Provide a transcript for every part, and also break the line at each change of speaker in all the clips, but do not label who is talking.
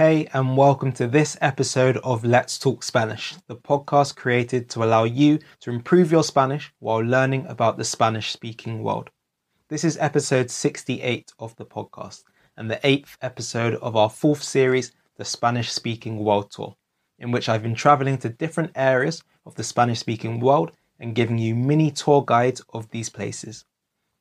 Hey, and welcome to this episode of Let's Talk Spanish, the podcast created to allow you to improve your Spanish while learning about the Spanish speaking world. This is episode 68 of the podcast and the eighth episode of our fourth series, the Spanish Speaking World Tour, in which I've been traveling to different areas of the Spanish speaking world and giving you mini tour guides of these places.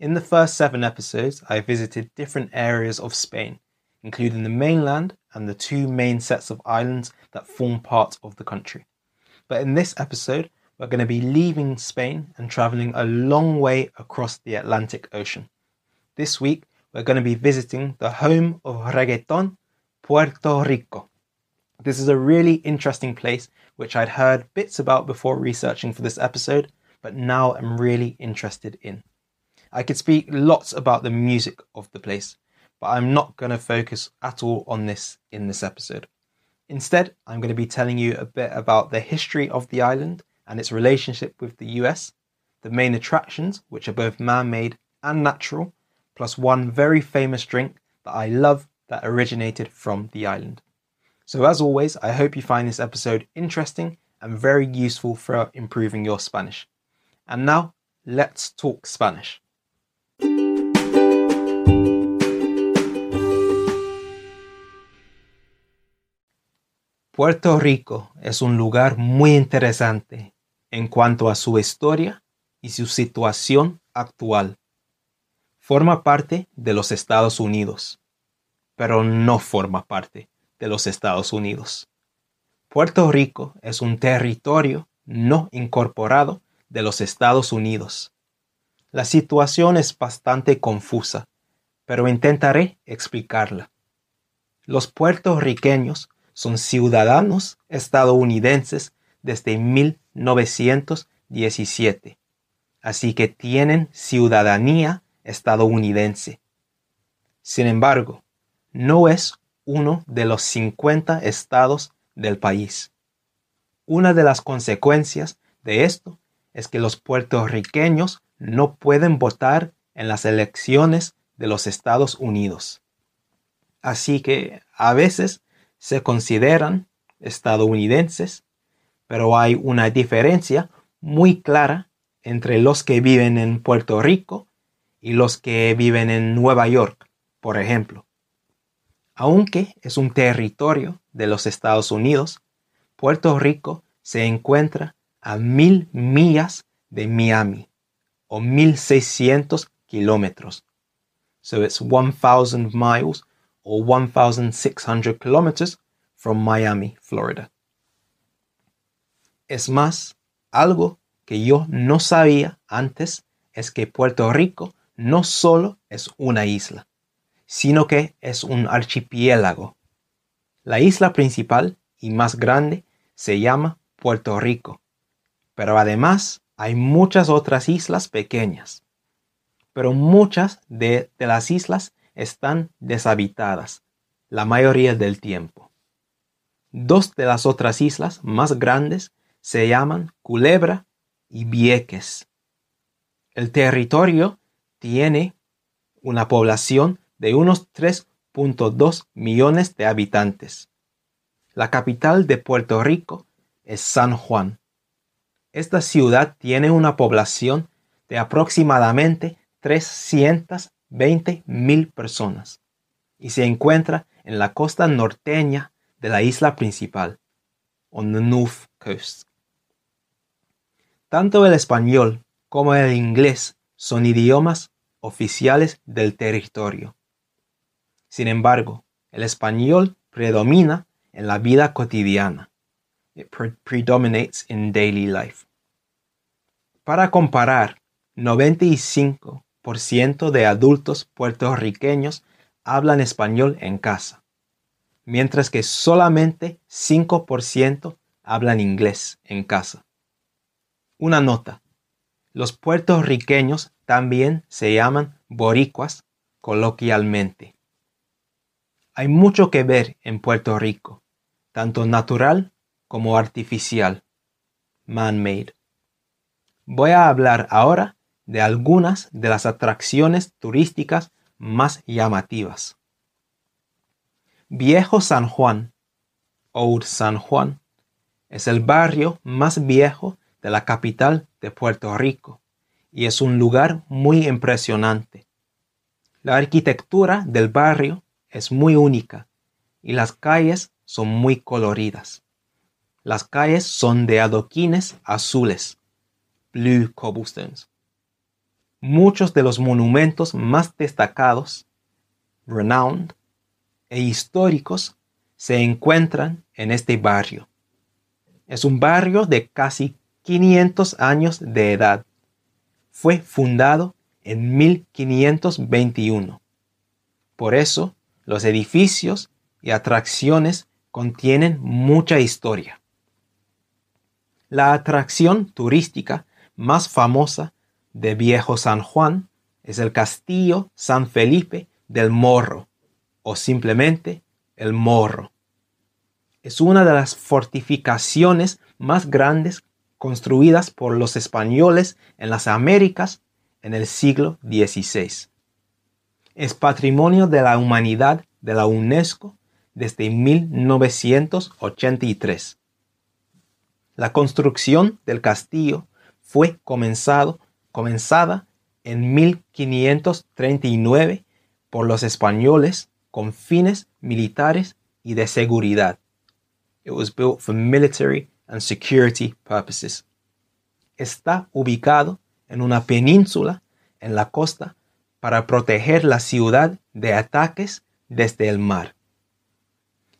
In the first seven episodes, I visited different areas of Spain, including the mainland and the two main sets of islands that form part of the country. But in this episode, we're going to be leaving Spain and traveling a long way across the Atlantic Ocean. This week, we're going to be visiting the home of reggaeton, Puerto Rico. This is a really interesting place which I'd heard bits about before researching for this episode, but now I'm really interested in. I could speak lots about the music of the place, but I'm not going to focus at all on this in this episode. Instead, I'm going to be telling you a bit about the history of the island and its relationship with the US, the main attractions, which are both man made and natural, plus one very famous drink that I love that originated from the island. So, as always, I hope you find this episode interesting and very useful for improving your Spanish. And now, let's talk Spanish. Puerto Rico es un lugar muy interesante en cuanto a su historia y su situación actual forma parte de los Estados Unidos, pero no forma parte de los Estados Unidos. Puerto Rico es un territorio no incorporado de los Estados Unidos. La situación es bastante confusa, pero intentaré explicarla. Los puertorriqueños son ciudadanos estadounidenses desde 1917, así que tienen ciudadanía estadounidense. Sin embargo, no es uno de los 50 estados del país. Una de las consecuencias de esto es que los puertorriqueños no pueden votar en las elecciones de los Estados Unidos. Así que a veces se consideran estadounidenses, pero hay una diferencia muy clara entre los que viven en Puerto Rico y los que viven en Nueva York, por ejemplo. Aunque es un territorio de los Estados Unidos, Puerto Rico se encuentra a mil millas de Miami o 1600 kilómetros. So it's 1000 miles or 1600 kilometers from Miami, Florida. Es más, algo que yo no sabía antes es que Puerto Rico no solo es una isla, sino que es un archipiélago. La isla principal y más grande se llama Puerto Rico, pero además hay muchas otras islas pequeñas. Pero muchas de, las islas están deshabitadas, la mayoría del tiempo. Dos de las otras islas más grandes se llaman Culebra y Vieques. El territorio tiene una población de unos 3.2 millones de habitantes. La capital de Puerto Rico es San Juan. Esta ciudad tiene una población de aproximadamente 320 mil personas y se encuentra en la costa norteña de la isla principal, on the North Coast. Tanto el español como el inglés son idiomas oficiales del territorio. Sin embargo, el español predomina en la vida cotidiana. It predominates in daily life. Para comparar, 95% de adultos puertorriqueños hablan español en casa, mientras que solamente 5% hablan inglés en casa. Una nota. Los puertorriqueños también se llaman boricuas coloquialmente. Hay mucho que ver en Puerto Rico, tanto natural como artificial, man-made. Voy a hablar ahora de algunas de las atracciones turísticas más llamativas. Viejo San Juan, Old San Juan, es el barrio más viejo de la capital de Puerto Rico y es un lugar muy impresionante. La arquitectura del barrio es muy única y las calles son muy coloridas. Las calles son de adoquines azules, blue cobblestones. Muchos de los monumentos más destacados, renowned e históricos se encuentran en este barrio. Es un barrio de casi 500 años de edad. Fue fundado en 1521. Por eso, los edificios y atracciones contienen mucha historia. La atracción turística más famosa de Viejo San Juan es el Castillo San Felipe del Morro, o simplemente el Morro. Es una de las fortificaciones más grandes construidas por los españoles en las Américas en el siglo XVI. Es patrimonio de la humanidad de la UNESCO desde 1983. La construcción del castillo fue comenzado, comenzada en 1539 por los españoles con fines militares y de seguridad. It was built for military and security purposes. Está ubicado en una península en la costa para proteger la ciudad de ataques desde el mar.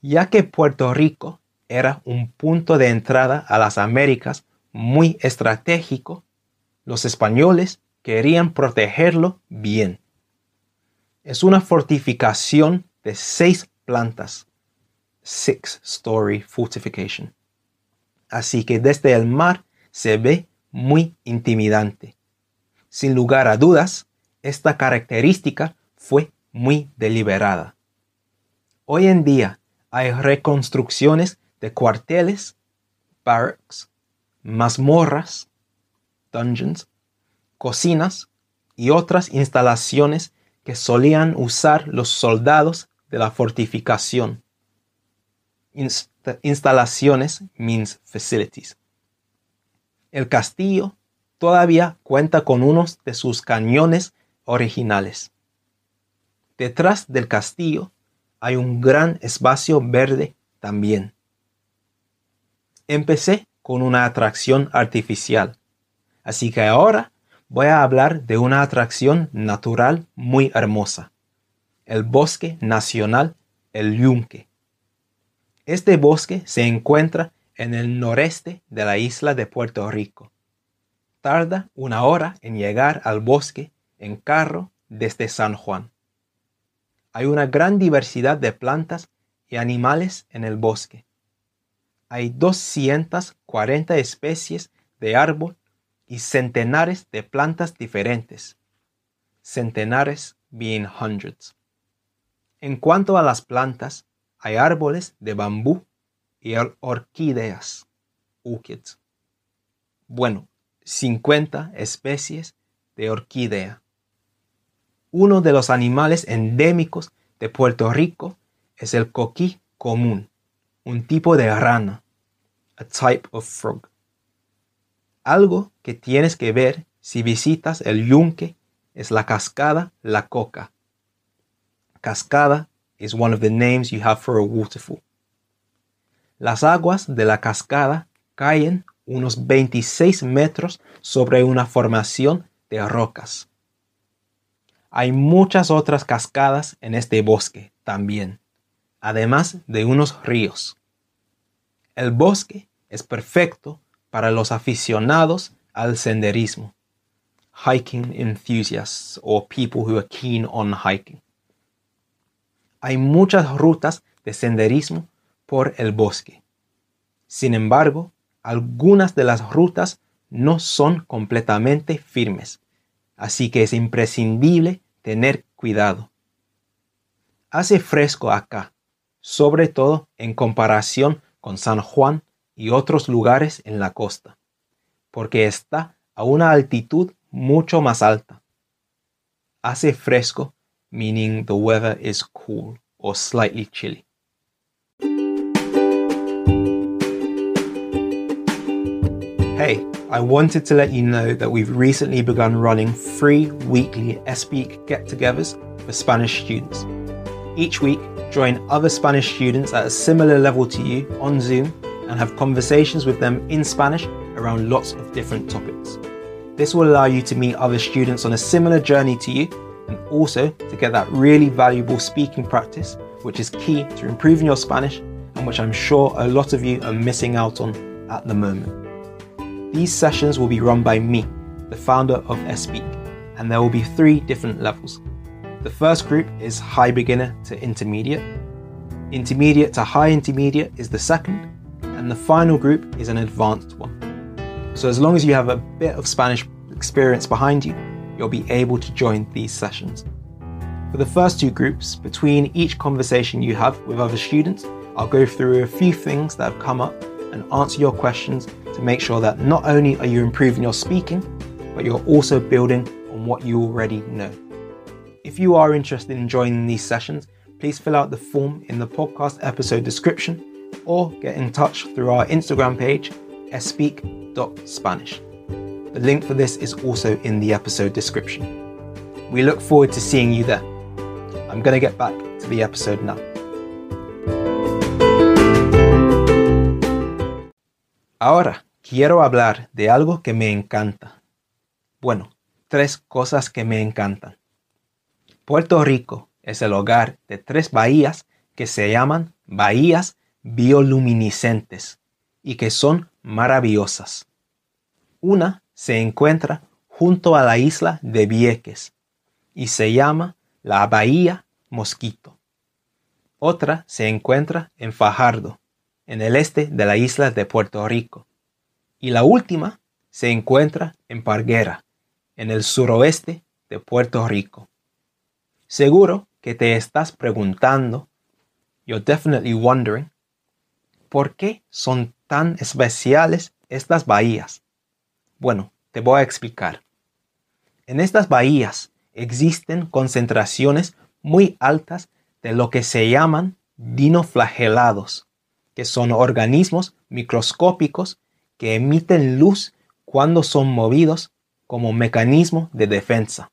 Ya que Puerto Rico era un punto de entrada a las Américas muy estratégico, los españoles querían protegerlo bien. Es una fortificación de seis plantas, six story fortification. Así que desde el mar se ve muy intimidante. Sin lugar a dudas, esta característica fue muy deliberada. Hoy en día hay reconstrucciones de cuarteles, barracks, mazmorras, dungeons, cocinas y otras instalaciones que solían usar los soldados de la fortificación. instalaciones means facilities. El castillo todavía cuenta con unos de sus cañones originales. Detrás del castillo hay un gran espacio verde también. Empecé con una atracción artificial, así que ahora voy a hablar de una atracción natural muy hermosa, el Bosque Nacional El Yunque. Este bosque se encuentra en el noreste de la isla de Puerto Rico. Tarda una hora en llegar al bosque en carro desde San Juan. Hay una gran diversidad de plantas y animales en el bosque. Hay 240 especies de árbol y centenares de plantas diferentes. Centenares being hundreds. En cuanto a las plantas, hay árboles de bambú y orquídeas, orchids. Bueno, 50 especies de orquídea. Uno de los animales endémicos de Puerto Rico es el coquí común, un tipo de rana, a type of frog. Algo que tienes que ver si visitas el yunque es la cascada La Coca. Cascada is one of the names you have for a waterfall. Las aguas de la cascada caen unos 26 metros sobre una formación de rocas. Hay muchas otras cascadas en este bosque también, además de unos ríos. El bosque es perfecto para los aficionados al senderismo, hiking enthusiasts or people who are keen on hiking. Hay muchas rutas de senderismo por el bosque. Sin embargo, algunas de las rutas no son completamente firmes, así que es imprescindible tener cuidado. Hace fresco acá, sobre todo en comparación con San Juan y otros lugares en la costa, porque está a una altitud mucho más alta. Hace fresco, meaning the weather is cool or slightly chilly. Hey, I wanted to let you know that we've recently begun running free weekly ESpeak get togethers for Spanish students. Each week, join other Spanish students at a similar level to you on Zoom and have conversations with them in Spanish around lots of different topics. This will allow you to meet other students on a similar journey to you and also to get that really valuable speaking practice, which is key to improving your Spanish and which I'm sure a lot of you are missing out on at the moment. These sessions will be run by me, the founder of Espeak, and there will be three different levels. The first group is high beginner to intermediate. Intermediate to high intermediate is the second, and the final group is an advanced one. So, as long as you have a bit of Spanish experience behind you, you'll be able to join these sessions. For the first two groups, between each conversation you have with other students, I'll go through a few things that have come up and answer your questions to make sure that not only are you improving your speaking, but you're also building on what you already know. If you are interested in joining these sessions, please fill out the form in the podcast episode description or get in touch through our Instagram page, espeak.spanish. The link for this is also in the episode description. We look forward to seeing you there. I'm going to get back to the episode now. Ahora, quiero hablar de algo que me encanta. Bueno, tres cosas que me encantan. Puerto Rico es el hogar de tres bahías que se llaman bahías bioluminiscentes y que son maravillosas. Una se encuentra junto a la isla de Vieques y se llama la Bahía Mosquito. Otra se encuentra en Fajardo, en el este de la isla de Puerto Rico y la última se encuentra en Parguera, en el suroeste de Puerto Rico. Seguro que te estás preguntando, you're definitely wondering, ¿por qué son tan especiales estas bahías? Bueno, te voy a explicar. En estas bahías existen concentraciones muy altas de lo que se llaman dinoflagelados, que son organismos microscópicos que emiten luz cuando son movidos como mecanismo de defensa.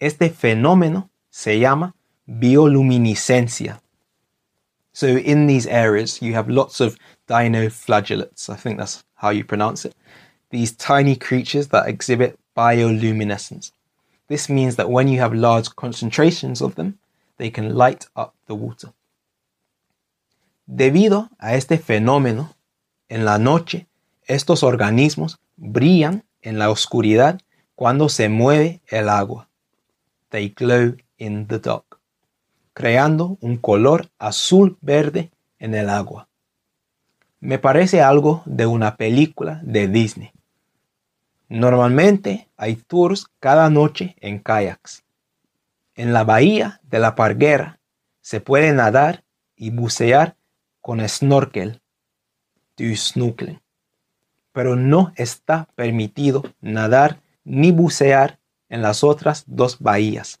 Este fenómeno se llama bioluminiscencia. So in these areas, you have lots of dinoflagellates. I think that's how you pronounce it. These tiny creatures that exhibit bioluminescence. This means that when you have large concentrations of them, they can light up the water. Debido a este fenómeno, en la noche estos organismos brillan en la oscuridad cuando se mueve el agua. They glow in the dark, creando un color azul-verde en el agua. Me parece algo de una película de Disney. Normalmente hay tours cada noche en kayaks. En la bahía de la Parguera se puede nadar y bucear con snorkel, snorkeling pero no está permitido nadar ni bucear en las otras dos bahías.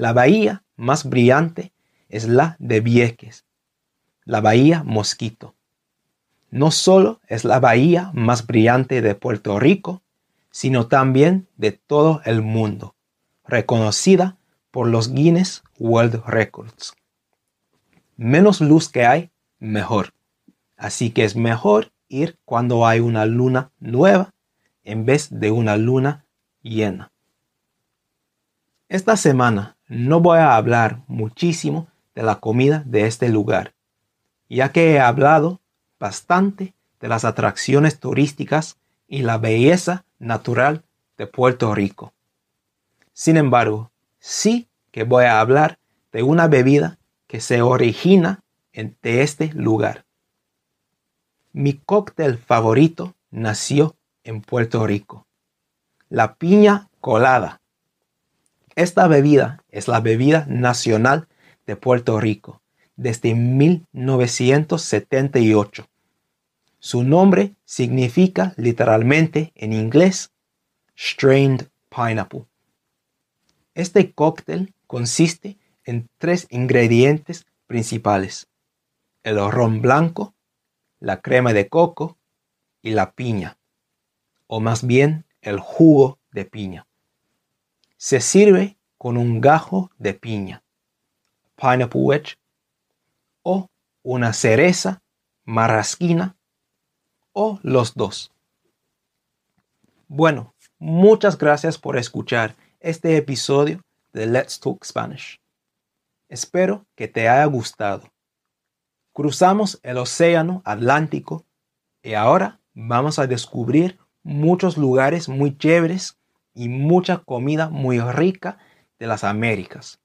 La bahía más brillante es la de Vieques, la bahía Mosquito. No solo es la bahía más brillante de Puerto Rico, sino también de todo el mundo, reconocida por los Guinness World Records. Menos luz que hay, mejor. Así que es mejor ir cuando hay una luna nueva en vez de una luna llena. Esta semana no voy a hablar muchísimo de la comida de este lugar, ya que he hablado bastante de las atracciones turísticas y la belleza natural de Puerto Rico. Sin embargo, sí que voy a hablar de una bebida que se origina en, de este lugar. Mi cóctel favorito nació en Puerto Rico. La piña colada. Esta bebida es la bebida nacional de Puerto Rico desde 1978. Su nombre significa literalmente en inglés strained pineapple. Este cóctel consiste en tres ingredientes principales. El ron blanco, la crema de coco y la piña, o más bien el jugo de piña. Se sirve con un gajo de piña, pineapple wedge, o una cereza marrasquina, o los dos. Bueno, muchas gracias por escuchar este episodio de Let's Talk Spanish. Espero que te haya gustado. Cruzamos el Océano Atlántico y ahora vamos a descubrir muchos lugares muy chéveres y mucha comida muy rica de las Américas.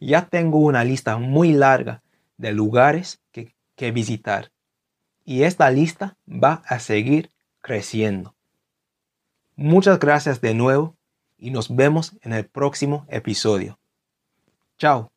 Ya tengo una lista muy larga de lugares que, que visitar y esta lista va a seguir creciendo. Muchas gracias de nuevo y nos vemos en el próximo episodio. Chao.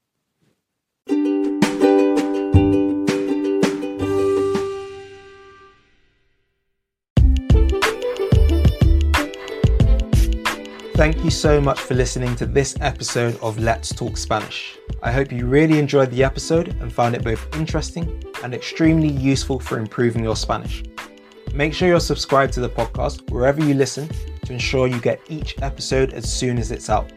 Thank you so much for listening to this episode of Let's Talk Spanish. I hope you really enjoyed the episode and found it both interesting and extremely useful for improving your Spanish. Make sure you're subscribed to the podcast wherever you listen to ensure you get each episode as soon as it's out.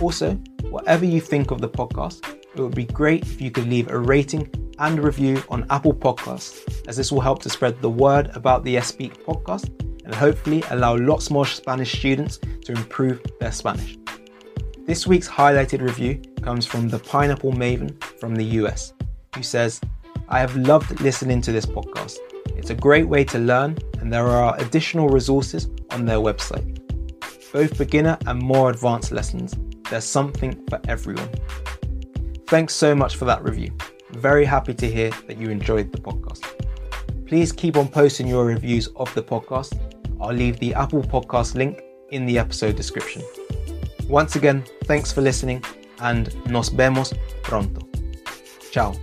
Also, whatever you think of the podcast, it would be great if you could leave a rating and review on Apple Podcasts, as this will help to spread the word about the S Speak podcast and hopefully allow lots more Spanish students to improve their Spanish. This week's highlighted review comes from the Pineapple Maven from the US, who says, I have loved listening to this podcast. It's a great way to learn, and there are additional resources on their website. Both beginner and more advanced lessons, there's something for everyone. Thanks so much for that review. Very happy to hear that you enjoyed the podcast. Please keep on posting your reviews of the podcast I'll leave the Apple Podcast link in the episode description. Once again, thanks for listening and nos vemos pronto. Ciao.